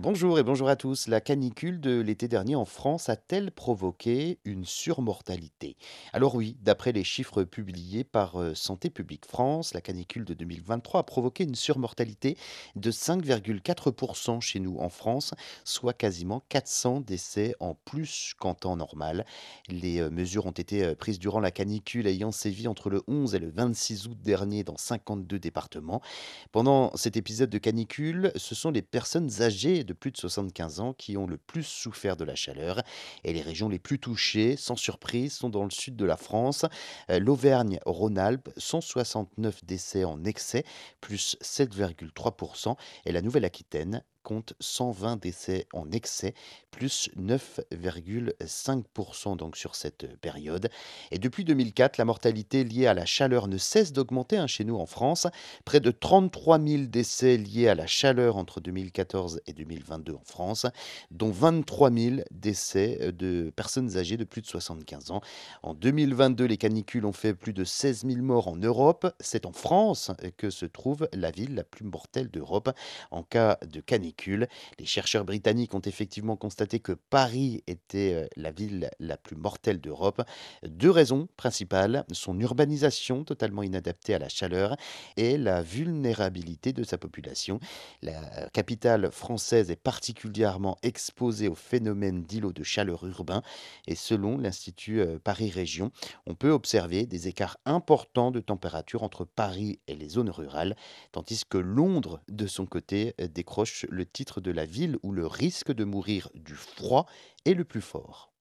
Bonjour et bonjour à tous. La canicule de l'été dernier en France a-t-elle provoqué une surmortalité? Alors oui, d'après les chiffres publiés par euh, Santé publique France, la canicule de 2023 a provoqué une surmortalité de 5,4% chez nous en France, soit quasiment 400 décès en plus qu'en temps normal. Les euh, mesures ont été euh, prises durant la canicule ayant sévi entre le 11 et le 26 août dernier dans 52 départements. Pendant cet épisode de canicule, ce sont les personnes âgées de plus de 75 ans qui ont le plus souffert de la chaleur. Et les régions les plus touchées, sans surprise, sont dans le sud de la France. Euh, L'Auvergne-Rhône-Alpes, 169 décès en excès, plus 7,3%. Et la Nouvelle-Aquitaine, compte 120 décès en excès, plus 9,5% donc sur cette période. Et depuis 2004, la mortalité liée à la chaleur ne cesse d'augmenter hein, chez nous en France. Près de 33 000 décès liés à la chaleur entre 2014 et 2022 en France, dont 23 000 décès euh, de personnes âgées de plus de 75 ans. En 2022, les canicules ont fait plus de 16 000 morts en Europe. C'est en France que se trouve la ville la plus mortelle d'Europe en cas de canicule. Les chercheurs britanniques ont effectivement constaté que Paris était euh, la ville la plus mortelle d'Europe. Deux raisons principales, son urbanisation totalement inadaptée à la chaleur et la vulnérabilité de sa population. La capitale française est particulièrement exposée au phénomène d'îlots de chaleur urbain et selon l'Institut euh, Paris Région, on peut observer des écarts importants de température entre Paris et les zones rurales, tandis que Londres, de son côté, euh, décroche le titre de la ville où le risque de mourir du froid est le plus fort.